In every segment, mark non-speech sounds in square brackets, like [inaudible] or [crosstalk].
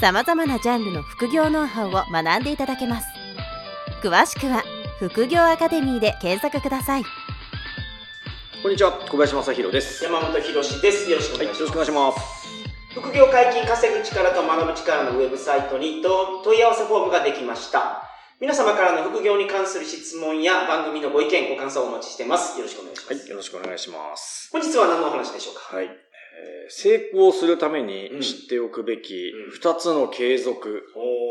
様々なジャンルの副業ノウハウを学んでいただけます詳しくは副業アカデミーで検索くださいこんにちは、小林正弘です。山本博史です。よろしくおはい、願いします。よろしくお願いします。副業解禁稼ぐ力と学ぶ力のウェブサイトにと問い合わせフォームができました。皆様からの副業に関する質問や番組のご意見、ご感想をお待ちしています。よろしくお願いします。はい、よろしくお願いします。本日は何のお話でしょうか？はい。えー成功するためにうん知っておくべきうん二つの継続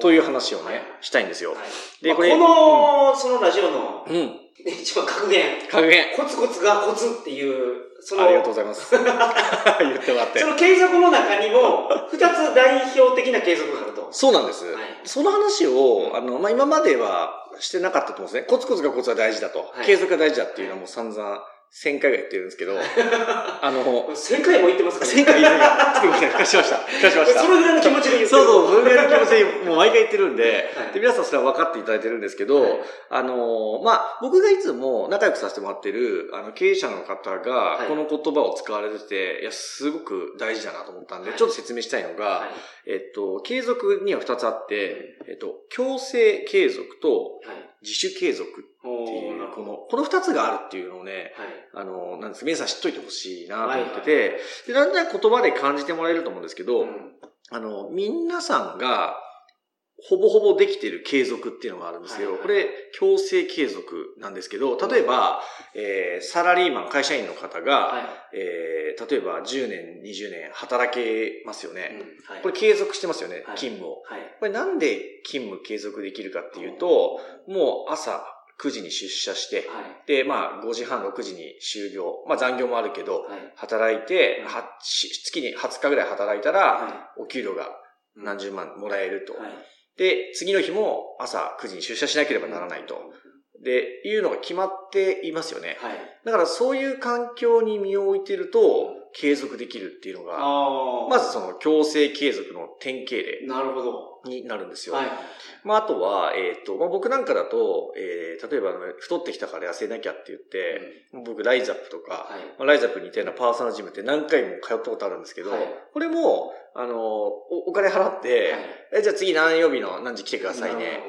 という話をはいね、したいんですよ。はいでこれまあこの、そのラジオのうん。一番格言、格言。コツコツがコツっていう、その、ありがとうございます。[laughs] 言ってもらってそ。の継続の中にも、二つ代表的な継続があると。そうなんです。はいその話を、あの、まあ、今まではしてなかったと思うんですね。コツコツがコツは大事だと。はい継続が大事だっていうのはもう散々、1000回ぐらい言ってるんですけど、[laughs] あの、1000回も言ってますから1000回言い過ぎた。すみません、貸しました。貸しました。それぐらいの気持ちで言ってる。そうそう、それぐらいの気持ちで [laughs] もう毎回言ってるんで、はいで、皆さんそれは分かっていただいてるんですけど、はいあのーまあ、僕がいつも仲良くさせてもらってる、あの、経営者の方がは、いこの言葉を使われてて、いや、すごく大事だなと思ったんで、はいちょっと説明したいのが、はいえっと、継続には2つあって、えっと、強制継続とはい。自主継続っておいう、この、この2つがあるっていうのをね、はい。あの、なんですか、皆さん知っといてほしいなと思ってて、で、だんだん言葉で感じてもらえると思うんですけど、うんあの、皆さんが、ほぼほぼできてる継続っていうのがあるんですよ。はいはいこれ、強制継続なんですけど、例えば、えーサラリーマン、会社員の方が、はい。えー例えば10年、20年働けますよね。はいこれ継続してますよね、はい勤務を。はい。これなんで勤務継続できるかっていうと、もう朝9時に出社して、はい。で、まあ5時半、6時に終業。まあ残業もあるけど、はい。働いて、月に20日ぐらい働いたら、はお給料がい。何十万もらえると。はい。で、次の日も朝9時に出社しなければならないと。で、いうのが決まっていますよね。はい。だからそういう環境に身を置いてると、継続できるっていうのが、あまずその強制継続の典型例なるほど。になるんですよ。はい。まあ、あとは、えっ、と、まあ、僕なんかだと、えー、例えば太ってきたから痩せなきゃって言って、僕、ライザップとか、はい。まあライザップに似たようなパーソナルジムって何回も通ったことあるんですけど、はいこれも、あの、おお金払って、えじゃあ次何曜日の何時来てくださいね。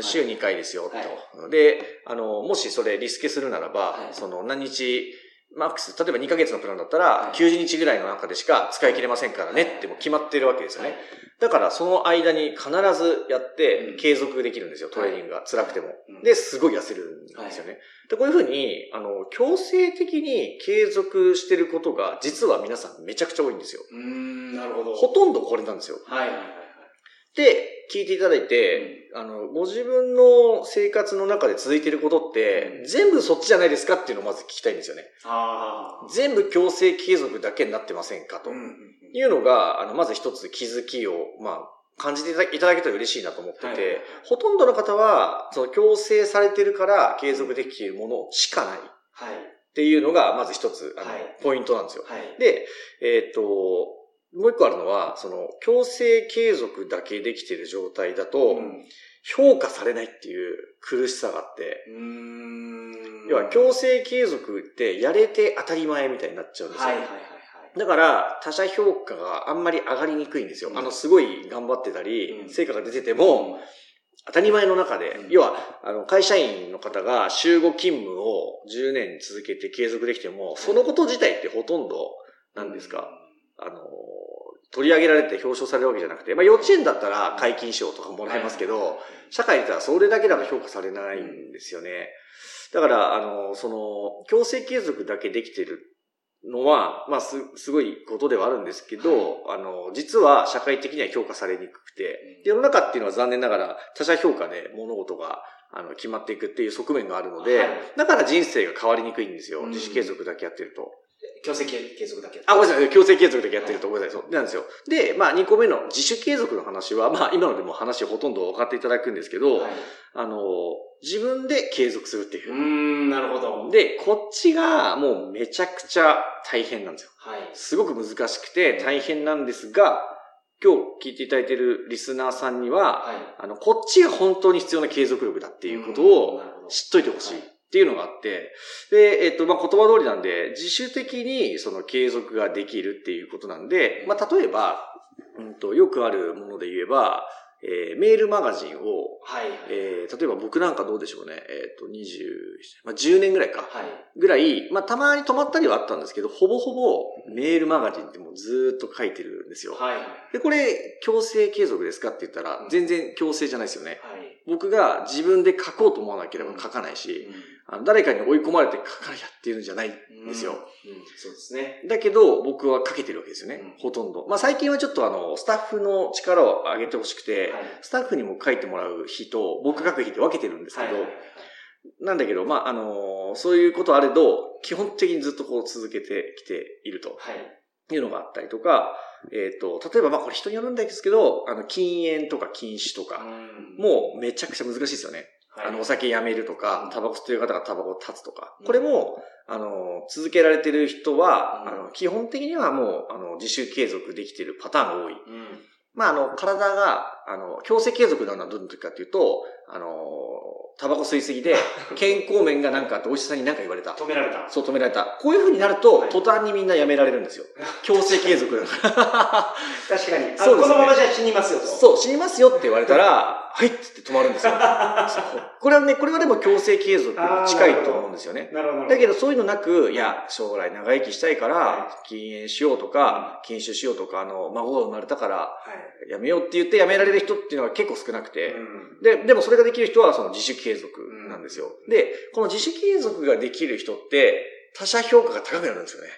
週2回ですよ、はいと。で、あの、もしそれリスケするならば、はいその何日、マックス、例えば2ヶ月のプランだったらは、い90日ぐらいの中でしか使い切れませんからねってもう決まってるわけですよね。だからその間に必ずやってうん継続できるんですよ、トレーニングが辛くても。うんで、すごい痩せるんですよね。で、こういうふうに、あの、強制的に継続してることが、実は皆さんめちゃくちゃ多いんですよ。うーん、なるほど。ほとんどこれなんですよ。はいはいはいで、聞いていただいて、あの、ご自分の生活の中で続いていることって、全部そっちじゃないですかっていうのをまず聞きたいんですよね。全部強制継続だけになってませんかと。いうのが、あの、まず一つ気づきを、まあ、感じていただけたら嬉しいなと思ってて、はいほとんどの方は、その強制されてるから継続できているものしかないっはい。ていうのが、まず一つ、あの、はいポイントなんですよ。はい。で、えっ、と、もう一個あるのは、その、強制継続だけできている状態だと、うん。評価されないっていう苦しさがあって、うーん。要は強制継続ってやれて当たり前みたいになっちゃうんですよ。はいはいはいはい。だから、他者評価があんまり上がりにくいんですよ。うん。あの、すごい頑張ってたり、うん。成果が出てても、当たり前の中で、うん。要は、あの、会社員の方が週5勤務を10年続けて継続できても、そのこと自体ってほとんど、なんですか、あの、取り上げられて表彰されるわけじゃなくて、まあ幼稚園だったら解禁賞とかもらえますけど、社会で言ったらそれだけだと評価されないんですよね。だから、あの、その、強制継続だけできてるのは、まあ、す、すごいことではあるんですけど、あの、実は社会的には評価されにくくて、で世の中っていうのは残念ながら他者評価で物事が、あの、決まっていくっていう側面があるので、はいだから人生が変わりにくいんですよ。うん自主継続だけやってると。強制継続だけあ、ごめんなさい。強制継続だけやってると、ごめんなさい。そう。なんですよ。で、まあ、2個目の自主継続の話は、まあ、今のでも話ほとんど分かっていただくんですけど、はい。あの、自分で継続するっていうう。ーん、なるほど。で、こっちがもうめちゃくちゃ大変なんですよ。はい。すごく難しくて大変なんですが、今日聞いていただいているリスナーさんには、はい。あの、こっちが本当に必要な継続力だっていうことうんを知っといてほしいっていうのがあって、で、えっと、まあ、言葉通りなんで、自主的にその継続ができるっていうことなんで、まあ、例えば、うんと、よくあるもので言えば、えーメールマガジンを、はい。えー例えば僕なんかどうでしょうね、えっ、と、20、まあ、10年ぐらいか。はい。ぐらい、まあ、たまに止まったりはあったんですけど、ほぼほぼメールマガジンってもうずーっと書いてるんですよ。はい。で、これ、強制継続ですかって言ったら、全然強制じゃないですよね。はい。僕が自分で書こうと思わなければ書かないし、あの誰かに追い込まれて書かなきゃっていうんじゃないんですよ。うん。うんそうですね。だけど、僕は書けてるわけですよね。うんほとんど。まあ、最近はちょっとあの、スタッフの力を上げてほしくて、はい。スタッフにも書いてもらう日と、僕書く日って分けてるんですけど、はい。なんだけど、まあ、あのそういうことあれど、基本的にずっとこう続けてきているとはい。いうのがあったりとか、えっ、と、例えばまあこれ人によるんですけど、あの、禁煙とか禁酒とか、うんもうめちゃくちゃ難しいですよね。はいあの、お酒やめるとかうん、タバコ吸ってる方がタバコを断つとかう。んこれも、あの、続けられてる人は、うんあの、基本的にはもう、あの、自主継続できてるパターンが多い。うん。まあ、あの、体が、あの、強制継続なのはどの時かっていうと、あの、タバコ吸いすぎで、[laughs] 健康面がなんかあってお医者さんに何か言われた。止められた。そう止められた。こういう風になると、はい途端にみんなやめられるんですよ。強制継続だから。[laughs] 確かに。あそうねこのままじゃ死にますよと。そう、死にますよって言われたら、はいっつって止まるんですよ。[laughs] これはね、これはでも強制継続に近いと思うんですよね。なるほど。だけどそういうのなく、いや、将来長生きしたいからは、禁煙しようとか、禁酒しようとか、あの、孫が生まれたから、はい。やめようって言ってやめられる人っていうのは結構少なくて、うんで、でもそれができる人はその自主継続なんですよ。で、この自主継続ができる人って、他者評価が高くなるんですよね。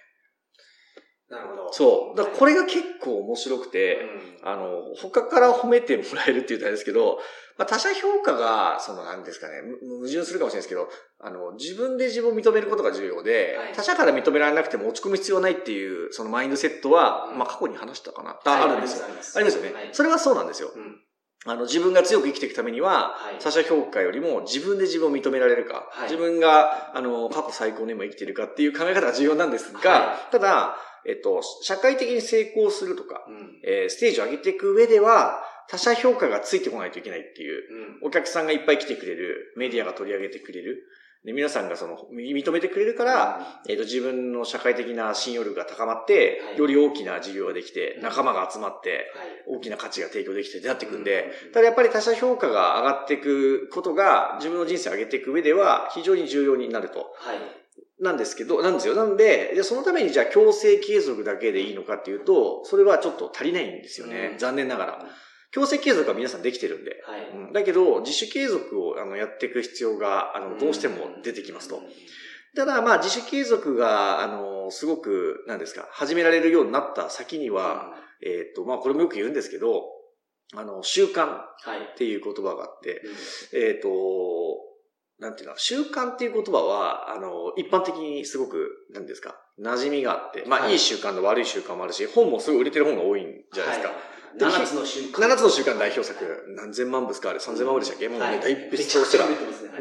なるほど。そう。だからこれが結構面白くて、うん。あの、他から褒めてもらえるって言ったらあれですけど、まあ、他者評価が、その、なんですかね、む矛盾するかもしれないですけど、あの、自分で自分を認めることが重要で、はい。他者から認められなくても落ち込む必要はないっていう、そのマインドセットは、うん。まあ、過去に話したかな、はいああるんですよ。ありますあります。よね、はい。それはそうなんですよ。うん。あの、自分が強く生きていくためには、はい。他者評価よりも自分で自分を認められるか、はい。自分が、あの、過去最高の今生きているかっていう考え方が重要なんですが、はただ、えっと、社会的に成功するとか、うん。えーステージを上げていく上では、他者評価がついてこないといけないっていう、うん。お客さんがいっぱい来てくれる、メディアが取り上げてくれる、で皆さんがその、認めてくれるから、えっ、と、自分の社会的な信用力が高まって、はい。より大きな事業ができてう、ん。仲間が集まって、はい。大きな価値が提供できてってなっていくんで、うんただやっぱり他者評価が上がっていくことが、自分の人生を上げていく上では、非常に重要になると。はい。なんですけど、なんですよ。なんで、じゃあそのためにじゃあ強制継続だけでいいのかっていうと、それはちょっと足りないんですよね。うん残念ながら。強制継続は皆さんできてるんで。はい。うんだけど、自主継続をあのやっていく必要が、あの、どうしても出てきますと。ただ、まあ、自主継続が、あの、すごく、なんですか、始められるようになった先には、えっ、と、まあ、これもよく言うんですけど、あの、習慣っはい。ていう言葉があって、うんえっ、と、なんていうの、習慣っていう言葉は、あの、一般的にすごく、なんですか、馴染みがあって、まあ、はい。いい習慣と悪い習慣もあるし、本もすごい売れてる本が多いんじゃないですか。はい。で七つの習慣。七つの習慣代表作、何千万部ですかあれ、三千万部でしたっけ？もうね、はい大ベストセラ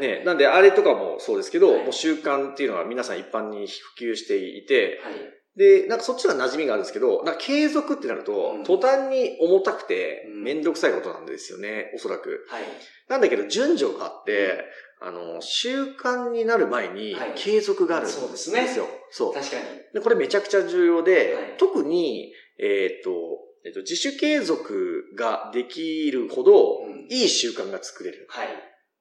ね。なんで、あれとかもそうですけど、はい。もう習慣っていうのは皆さん一般に普及していて、はい。で、なんかそっちは馴染みがあるんですけど、なんか継続ってなると、うん。途端に重たくてうん、めんどくさいことなんですよね、おそらく。はい。なんだけど、順序があって、あの、習慣になる前にはい継続があるんですよ。そうですねそう。確かに。で、これめちゃくちゃ重要で、はい特に、えっ、と、えっ、と、自主継続ができるほど、うんいい習慣が作れるんはい。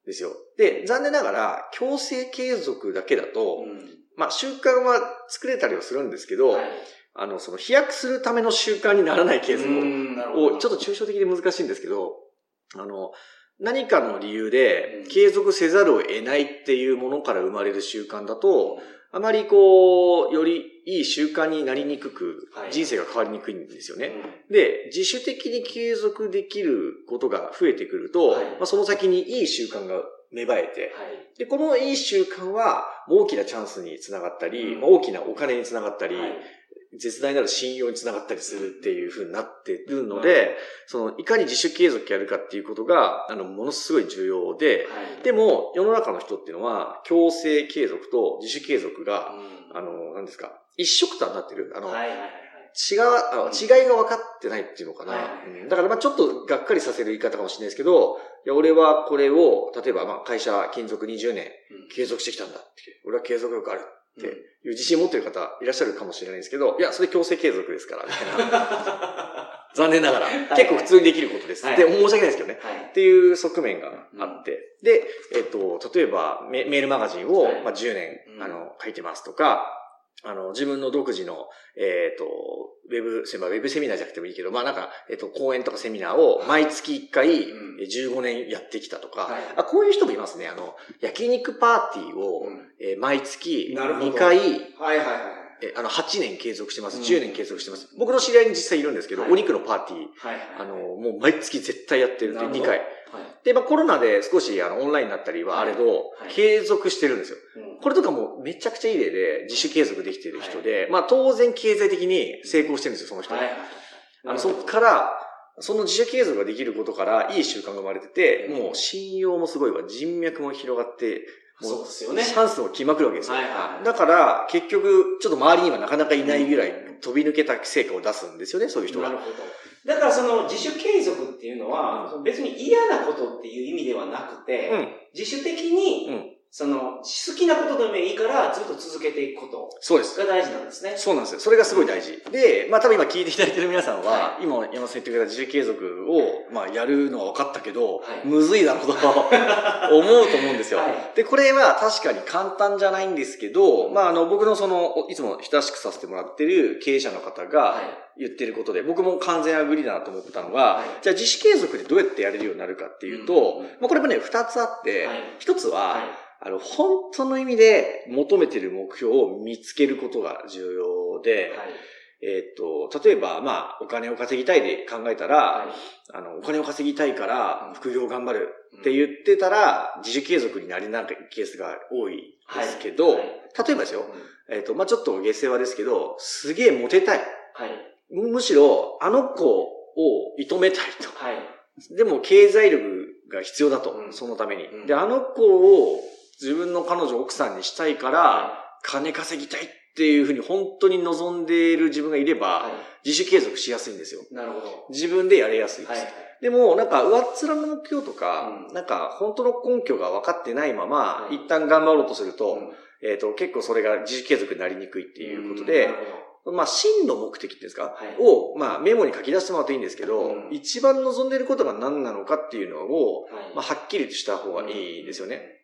ですよ。で、残念ながら、強制継続だけだと、うんまあ、習慣は作れたりはするんですけど、はいあの、その飛躍するための習慣にならないケースも、をちょっと抽象的で難しいんですけど、あの、何かの理由でうん。継続せざるを得ないっていうものから生まれる習慣だと、あまりこう、よりいい習慣になりにくくはい、人生が変わりにくいんですよね。うん。で、自主的に継続できることが増えてくると、はい。まあ、その先にいい習慣が芽生えて、はい。で、このいい習慣は、大きなチャンスにつながったり、うん。まあ大きなお金につながったり、はい絶大なる信用につながったりするっていう風になってるので、その、いかに自主継続やるかっていうことが、あの、ものすごい重要で、はい。でも、世の中の人っていうのは、強制継続と自主継続が、うんあの、何ですか、一色単になってる。あの、はいはいはいはい。違う、あ違いが分かってないっていうのかな。うんだからまあちょっとがっかりさせる言い方かもしれないですけど、いや、俺はこれを、例えばまあ会社勤続20年継続してきたんだって。俺は継続力あるっていう自信を持ってる方いらっしゃるかもしれないんですけど、いや、それ強制継続ですから、みたいな。[laughs] 残念ながら。い結構普通にできることです。はいで、申し訳ないですけどね。はい。っていう側面があって。で、えっと、例えばメメールマガジンを、はいまあ、10年、うんあの、書いてますとか、あの、自分の独自の、えっ、と、ウェブ、まあウェブセミナーじゃなくてもいいけど、まあなんか、えっ、と、講演とかセミナーを毎月1回、うんえ15年やってきたとか、はいあ、こういう人もいますね。あの、焼肉パーティーを、うんえー毎月なるほど2回、はいはいはい。えあの、8年継続してます。うん10年継続してます。僕の知り合いに実際いるんですけど、はいお肉のパーティー、はいはい。あの、もう毎月絶対やってるって2回。で、まあコロナで少しあのオンラインになったりはあれど、はい。継続してるんですよ。うん。これとかもめちゃくちゃいい例で自主継続できてる人で、まあ当然経済的に成功してるんですよ、その人は。あのそこから、その自主継続ができることからいい習慣が生まれてて、うん。もう信用もすごいわ、人脈も広がって、もそうですよね。チャンスも来まくるわけですよ。はいはいはい。だから、結局、ちょっと周りにはなかなかいないぐらい飛び抜けた成果を出すんですよね、そういう人が。なるほど。だからその自主継続っていうのは、別に嫌なことっていう意味ではなくて、うん。自主的に、うんその、好きなことでもいいからずっと続けていくことそうです。が大事なんですね。そうなんですよ。それがすごい大事。で、まあ多分今聞いていただいてる皆さんは、今山本さん言ってくれた自主継続を、まあやるのは分かったけど、はいむずいだろうと [laughs] 思うと思うんですよ。はいで、これは確かに簡単じゃないんですけど、まああの僕のその、いつも親しくさせてもらってる経営者の方がはい。言ってることで、僕も完全アグリだなと思ったのが、はいじゃあ自主継続でどうやってやれるようになるかっていうと、うんまあこれもね、二つあって、はい一つは、はい。あの、本当の意味で求めてる目標を見つけることが重要で、はい。えーっと、例えば、まあ、お金を稼ぎたいで考えたら、はい。あの、お金を稼ぎたいからうん、副業頑張るって言ってたら、自主継続になりなるケースが多いですけど、はい例えばですよ、うんえーっと、まあ、ちょっと下世話ですけど、すげえモテたい。はい。むしろ、あの子を射止めたいと。はい。でも、経済力が必要だと、うんそのために、うんで、あの子を自分の彼女、奥さんにしたいから、は金稼ぎたいっていうふうに本当に望んでいる自分がいれば、は自主継続しやすいんですよ。い。なるほど。自分でやれやすいです。はい。でも、なんか、上っ面の目標とか、うんなんか、本当の根拠が分かってないまま、はい一旦頑張ろうとすると、うんえっ、と、結構それが自主継続になりにくいっていうことなでまあ、真の目的っていうんですか、はいを、まあ、メモに書き出してもらうといいんですけど、うん一番望んでいることが何なのかっていうのを、ど。はいまあ、はっきりとした方がいいですよね。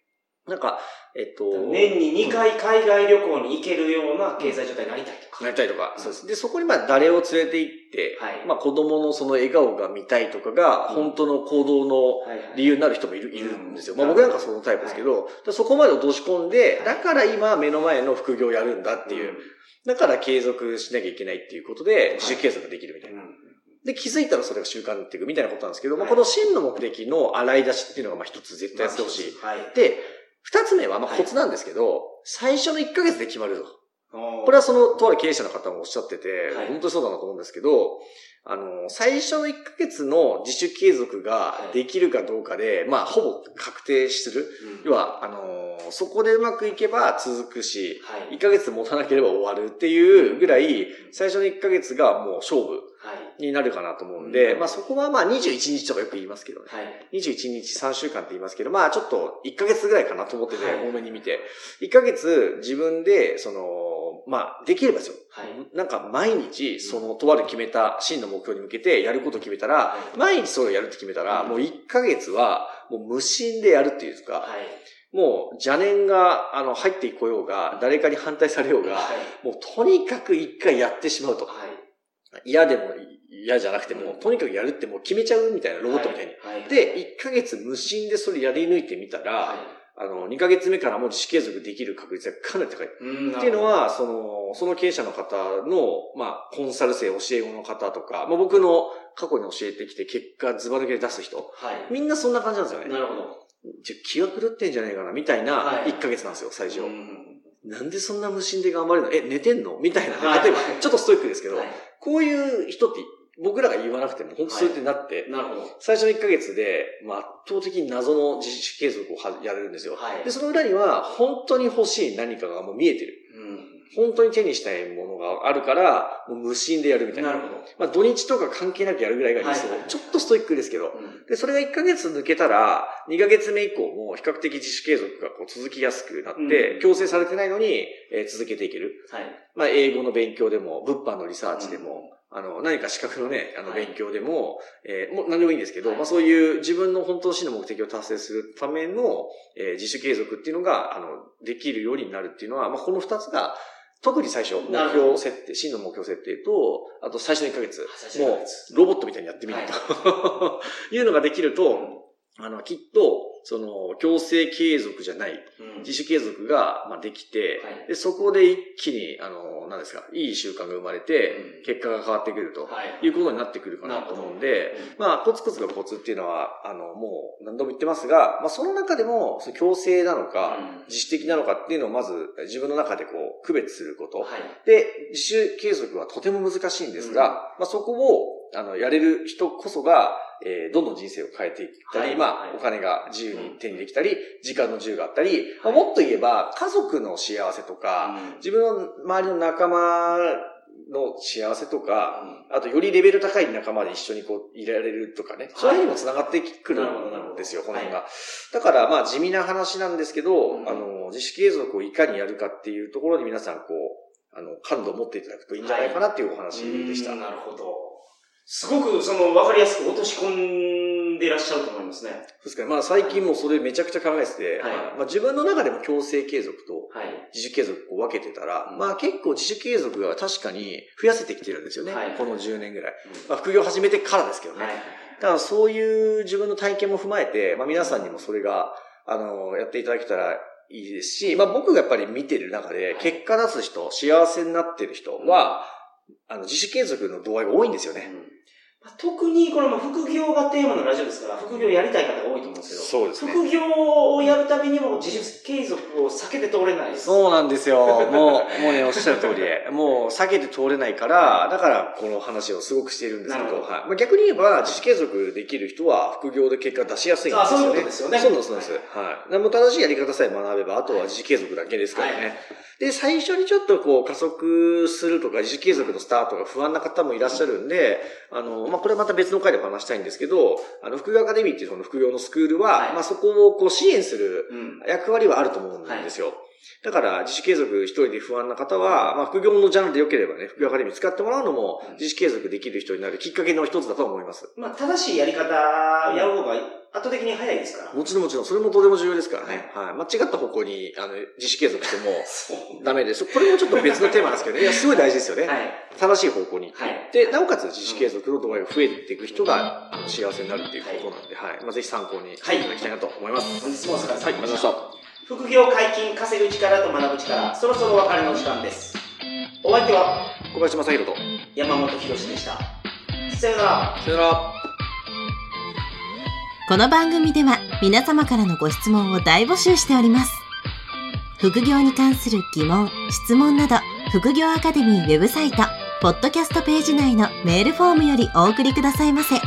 なんか、えっと、年に2回海外旅行に行けるような経済状態になりたいとか。なりたいとか、うん。そうです。で、そこにまあ誰を連れて行って、はい。まあ子供のその笑顔が見たいとかが、うん。本当の行動の理由になる人もいる、いるんですよ。うん。まあ僕なんかそのタイプですけど、でそこまで落とし込んで、だから今目の前の副業をやるんだっていう、だから継続しなきゃいけないっていうことで、自主継続ができるみたいな。うん。で、気づいたらそれが習慣になっていくみたいなことなんですけど、まあはい。この真の目的の洗い出しっていうのがまあ一つ絶対やってほしい。はい。で、二つ目はまあはい。コツなんですけど、最初の1ヶ月で決まると。ここれはその、とある経営者の方もおっしゃってて、はい。本当にそうだなと思うんですけど、あの、最初の1ヶ月の自主継続ができるかどうかで、まあ、ほぼ確定する。要は、あの、そこでうまくいけば続くし、はい。1ヶ月持たなければ終わるっていうぐらい、最初の1ヶ月がもう勝負はい。になるかなと思うんで、うんまあそこはまあ21日とかよく言いますけどね。はい。21日3週間って言いますけど、まあちょっと1ヶ月ぐらいかなと思ってて、はい多めに見て。1ヶ月自分で、その、まあできればですよ。はいなんか毎日、その、とある決めた真の目標に向けてやることを決めたら、はい毎日それをやるって決めたら、うんもう1ヶ月は、もう無心でやるっていうか、はい。もう邪念が、あの、入ってこようが、誰かに反対されようが、はい。もうとにかく1回やってしまうと。はい。嫌でも嫌じゃなくても、うんとにかくやるってもう決めちゃうみたいな、ロボットみたいに。で、1ヶ月無心でそれやり抜いてみたら、はあの、2ヶ月目からもう自主継続できる確率がかなり高い。っていうの、は、その、その経営者の方の、まあ、コンサル生、教え子の方とか、まあ、僕の過去に教えてきて結果ズバ抜けで出す人、はい。みんなそんな感じなんですよね。なるほど。じゃ気が狂ってんじゃないかな、みたいなはい1ヶ月なんですよ、最初。うんなんでそんな無心で頑張れるのえ、寝てんの？みたいなね。はい例えば、ちょっとストイックですけど、はいこういう人って僕らが言わなくても、本当そうやってなって、なるほど。最初の1ヶ月で、まあ、圧倒的に謎の自主継続をはやれるんですよ。はいで、その裏には、本当に欲しい何かがもう見えてる。うん本当に手にしたいものがあるから、もう無心でやるみたいな。なるほど。まあ、土日とか関係なくやるぐらいがいいですよ、はいはいちょっとストイックですけど。うんで、それが1ヶ月抜けたら、2ヶ月目以降も比較的自主継続がこう続きやすくなって、うん強制されてないのに、えー続けていける。はい。まあ、英語の勉強でも、物販のリサーチでも、あの、何か資格のね、あの、はい勉強でも、えーもう何でもいいんですけど、はい。まあそういう自分の本当の真の目的を達成するための、えー自主継続っていうのが、あの、できるようになるっていうのは、まあこの二つが、特に最初、目標設定、真の目標設定と、あと最初の1ヶ月、最初の1もうロボットみたいにやってみると、い、[laughs] うのができると、あの、きっと、その、強制継続じゃない、うん。自主継続が、まあ、できて、はい。で、そこで一気に、あの、何ですか、いい習慣が生まれて、うん。結果が変わってくるとはい。い。うことになってくるかなと思うんで、まあ、コツコツがコツっていうのは、あの、もう何度も言ってますが、まあ、その中でも、その強制なのか、うん。自主的なのかっていうのをまず自分の中でこう、区別すること。はい。で、自主継続はとても難しいんですが、うん。まあ、そこを、あの、やれる人こそが、えーどんどん人生を変えていったり、まあ、はい。はいお金が自由に手にできたり、時間の自由があったり、まあ、もっと言えば、家族の幸せとか、うん。自分の周りの仲間の幸せとか、あと、よりレベル高い仲間で一緒にこう、いられるとかね。それにも繋がってくるんですよ、この辺はが。だから、まあ、地味な話なんですけど、うん。あの、自主継続をいかにやるかっていうところに皆さん、こう、あの、感度を持っていただくといいんじゃないかなっていうお話でした。うん。なるほど。すごく、その、わかりやすく落とし込んでいらっしゃると思いますね。そうですかね。まあ、最近もうそれめちゃくちゃ考えてて、はいまあ、自分の中でも強制継続とはい。自主継続を分けてたら、うんまあ結構自主継続が確かに増やせてきてるんですよね。はいこの10年ぐらい。まあ、副業始めてからですけどね。はい。だからそういう自分の体験も踏まえて、まあ皆さんにもそれが、あの、やっていただけたらいいですし、まあ僕がやっぱり見てる中で、結果出す人、幸せになってる人は、あの、自主継続の度合いが多いんですよね。うんまあ特にこれも副業がテーマのラジオですから、副業やりたい方が多いと思うんですけど、そうですね副業をやるたびにも自主継続を避けて通れないです。そうなんですよ。[laughs] もう、もうね、おっしゃる通りで、もう避けて通れないから、だからこの話をすごくしているんですけど、どはいまあ、逆に言えば、自主継続できる人は副業で結果出しやすいんですよね。あそういうことですよねそうなんです、そうなんです。はい。でもう正しいやり方さえ学べば、あとは自主継続だけですからね。はいで、最初にちょっとこう加速するとか、自主継続のスタートが不安な方もいらっしゃるんで、あの、まあ、これまた別の回でも話したいんですけど、あの、副業アカデミーっていうその副業のスクールは、はいまあ、そこをこう支援するうん。役割はあると思うんですよ。だから、自主継続一人で不安な方は、まあ、副業のジャンルで良ければね、副業アカデミー使ってもらうのもうん、自主継続できる人になるきっかけの一つだと思います。まあ、正しいやり方やる方が圧倒的に早いですから。もちろんもちろん、それもとても重要ですからね。はい。間違った方向に、あの、自主継続しても。ダメです。これもちょっと別のテーマなんですけどね。[laughs] いや、すごい大事ですよね。はい。正しい方向にはいいって、なおかつ自主継続の度合いが増えていく人が、幸せになるっていうことなんで、はい。まあ、ぜひ参考にしていただきたいなと思います。本日もお疲れ様でした。はい、ありがとうございました。副業解禁、稼ぐ力と学ぶ力、そろそろお別れの時間です。お相手は小林正宏と。山本博史でした。さよなら。さよなら。この番組では皆様からのご質問を大募集しております。副業に関する疑問、質問など、副業アカデミーウェブサイト、ポッドキャストページ内のメールフォームよりお送りくださいませ。